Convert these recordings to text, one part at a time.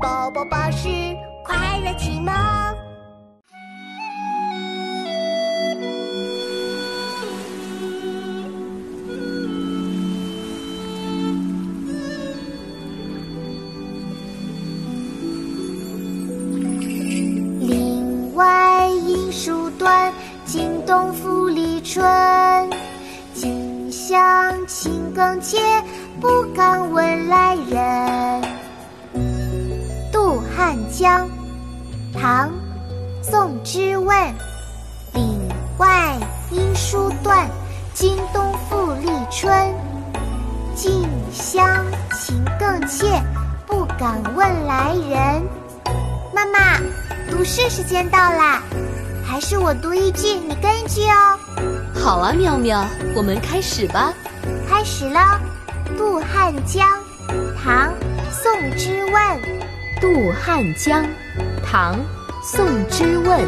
宝宝巴士快乐启蒙。林外音书断，惊动复历春。近乡情更怯，不敢问来唐·宋之问。岭外音书断，今冬复历春。近乡情更怯，不敢问来人。妈妈，读诗时间到啦，还是我读一句，你跟一句哦。好啊，妙妙，我们开始吧。开始喽，《渡汉江》，唐·宋之问。《渡汉江》，唐·宋之问。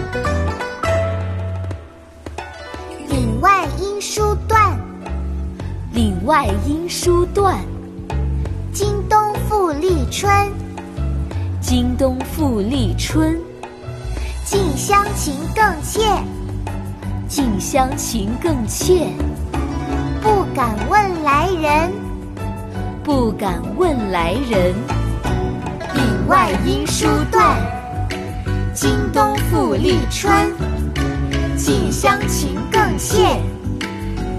岭外音书断，岭外音书断。今冬复历春，今冬复历春。近乡情更怯，近乡情更怯。不敢问来人，不敢问来人。外音书断，今冬复历春。近乡情更怯，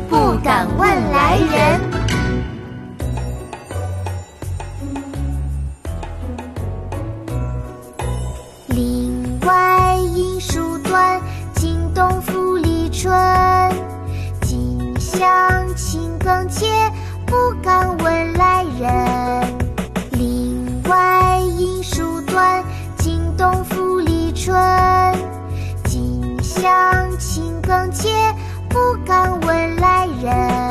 不敢问来人。情更切，不敢问来人。